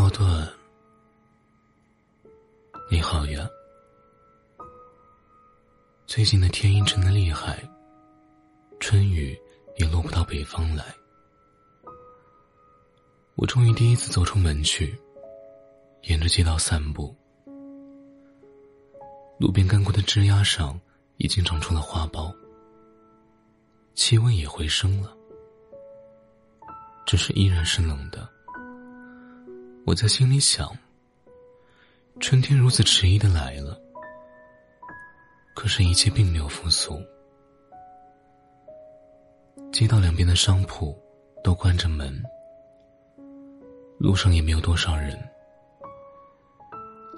诺顿，你好呀。最近的天阴沉的厉害，春雨也落不到北方来。我终于第一次走出门去，沿着街道散步。路边干枯的枝桠上已经长出了花苞，气温也回升了，只是依然是冷的。我在心里想：春天如此迟疑的来了，可是，一切并没有复苏。街道两边的商铺都关着门，路上也没有多少人，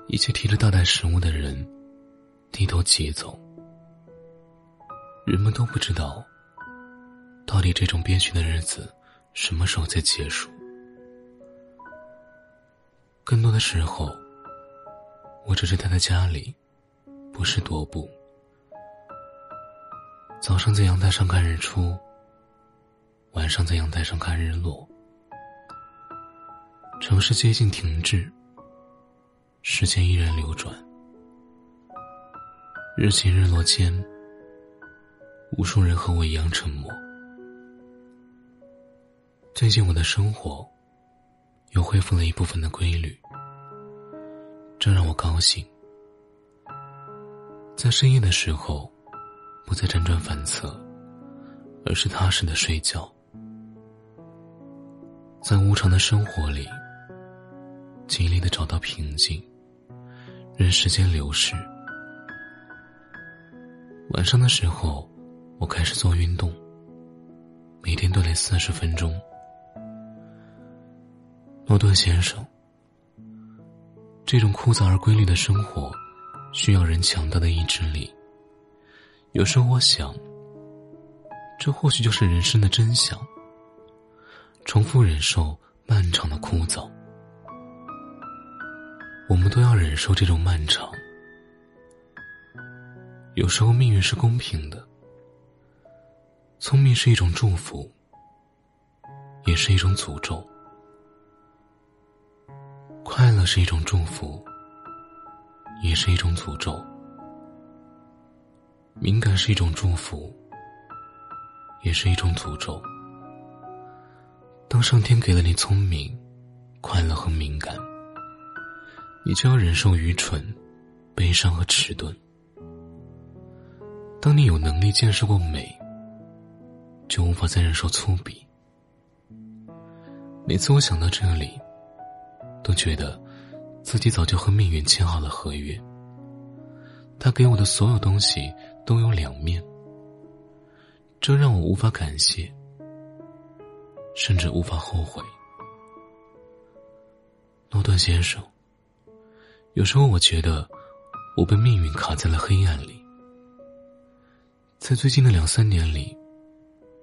一切提着大袋食物的人低头疾走。人们都不知道，到底这种憋屈的日子什么时候才结束。更多的时候，我只是待在家里，不是踱步。早上在阳台上看日出，晚上在阳台上看日落。城市接近停滞，时间依然流转。日起日落间，无数人和我一样沉默。最近我的生活。又恢复了一部分的规律，这让我高兴。在深夜的时候，不再辗转反侧，而是踏实的睡觉。在无常的生活里，尽力的找到平静，任时间流逝。晚上的时候，我开始做运动，每天锻炼四十分钟。诺顿先生，这种枯燥而规律的生活，需要人强大的意志力。有时候我想，这或许就是人生的真相。重复忍受漫长的枯燥，我们都要忍受这种漫长。有时候命运是公平的，聪明是一种祝福，也是一种诅咒。快乐是一种祝福，也是一种诅咒。敏感是一种祝福，也是一种诅咒。当上天给了你聪明、快乐和敏感，你就要忍受愚蠢、悲伤和迟钝。当你有能力见识过美，就无法再忍受粗鄙。每次我想到这里。都觉得自己早就和命运签好了合约。他给我的所有东西都有两面，这让我无法感谢，甚至无法后悔。诺顿先生，有时候我觉得我被命运卡在了黑暗里。在最近的两三年里，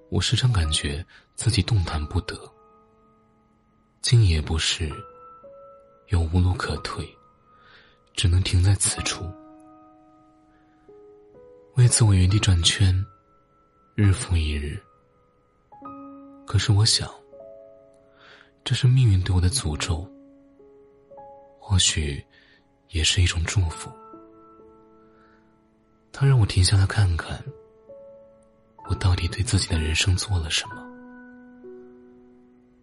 我时常感觉自己动弹不得，进也不是。又无路可退，只能停在此处。为此，我原地转圈，日复一日。可是，我想，这是命运对我的诅咒，或许也是一种祝福。他让我停下来看看，我到底对自己的人生做了什么，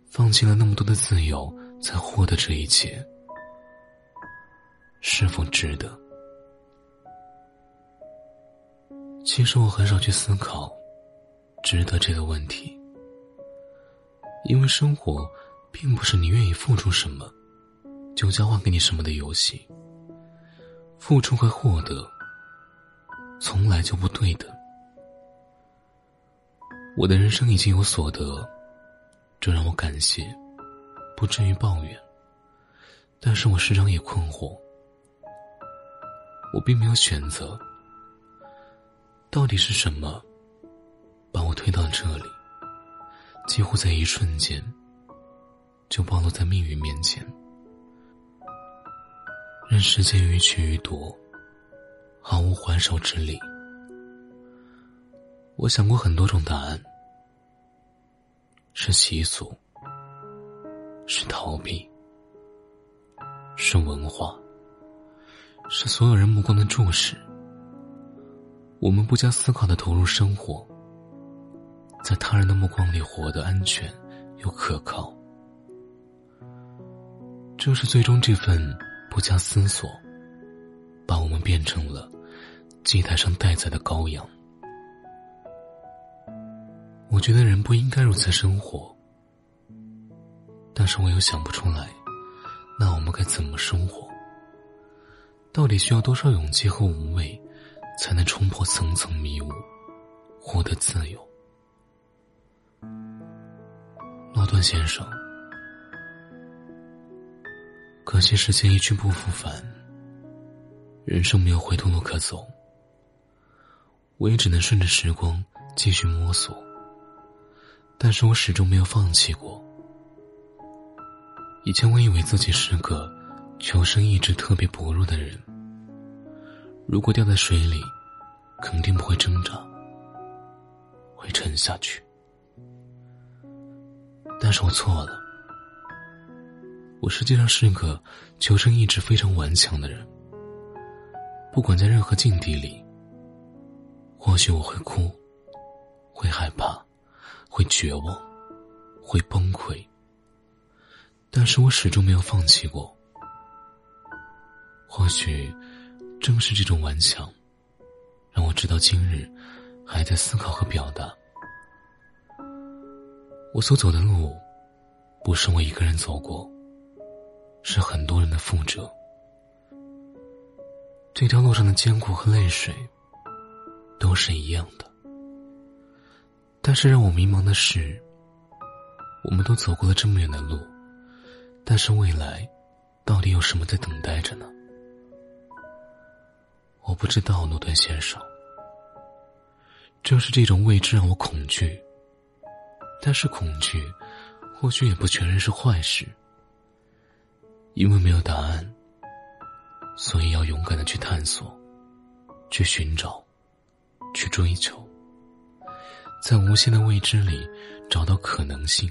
放弃了那么多的自由，才获得这一切。是否值得？其实我很少去思考“值得”这个问题，因为生活并不是你愿意付出什么就交换给你什么的游戏。付出和获得从来就不对等。我的人生已经有所得，这让我感谢，不至于抱怨。但是我时常也困惑。我并没有选择，到底是什么把我推到这里？几乎在一瞬间，就暴露在命运面前，任时间予取予夺，毫无还手之力。我想过很多种答案：是习俗，是逃避，是文化，是所有人目光的注视。我们不加思考的投入生活，在他人的目光里活得安全又可靠。正是最终这份不加思索，把我们变成了祭台上待宰的羔羊。我觉得人不应该如此生活，但是我又想不出来，那我们该怎么生活？到底需要多少勇气和无畏，才能冲破层层迷雾，获得自由？诺顿先生，可惜时间一去不复返，人生没有回头路可走，我也只能顺着时光继续摸索。但是我始终没有放弃过。以前我以为自己是个求生意志特别薄弱的人，如果掉在水里，肯定不会挣扎，会沉下去。但是我错了，我实际上是个求生意志非常顽强的人。不管在任何境地里，或许我会哭，会害怕。会绝望，会崩溃，但是我始终没有放弃过。或许，正是这种顽强，让我直到今日，还在思考和表达。我所走的路，不是我一个人走过，是很多人的负责。这条路上的艰苦和泪水，都是一样的。但是让我迷茫的是，我们都走过了这么远的路，但是未来，到底有什么在等待着呢？我不知道，诺顿先生。正是这种未知让我恐惧，但是恐惧，或许也不全然是坏事。因为没有答案，所以要勇敢的去探索，去寻找，去追求。在无限的未知里找到可能性。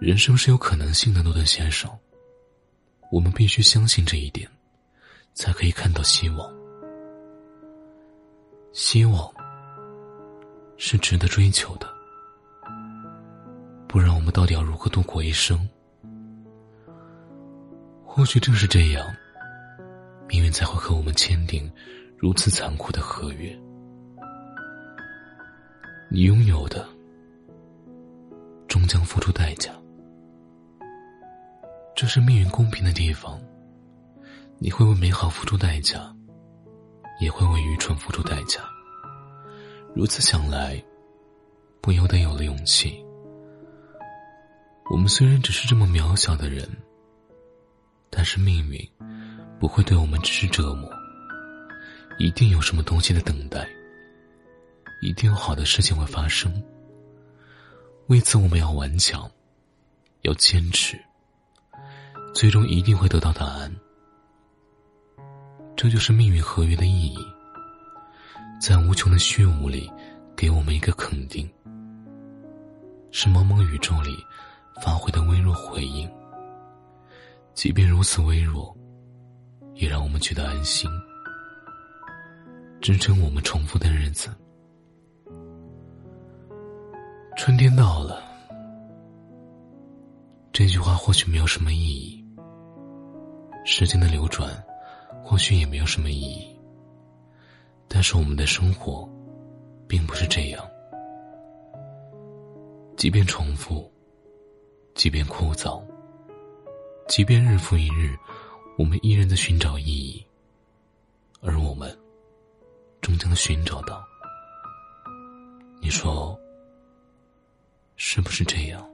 人生是有可能性的，诺顿先生。我们必须相信这一点，才可以看到希望。希望是值得追求的，不然我们到底要如何度过一生？或许正是这样，命运才会和我们签订如此残酷的合约。你拥有的，终将付出代价。这是命运公平的地方。你会为美好付出代价，也会为愚蠢付出代价。如此想来，不由得有了勇气。我们虽然只是这么渺小的人，但是命运不会对我们只是折磨，一定有什么东西在等待。一定有好的事情会发生。为此，我们要顽强，要坚持，最终一定会得到答案。这就是命运合约的意义，在无穷的虚无里，给我们一个肯定，是茫茫宇宙里发挥的微弱回应。即便如此微弱，也让我们觉得安心，支撑我们重复的日子。春天到了，这句话或许没有什么意义。时间的流转，或许也没有什么意义。但是我们的生活，并不是这样。即便重复，即便枯燥，即便日复一日，我们依然在寻找意义。而我们，终将寻找到。你说？是不是这样？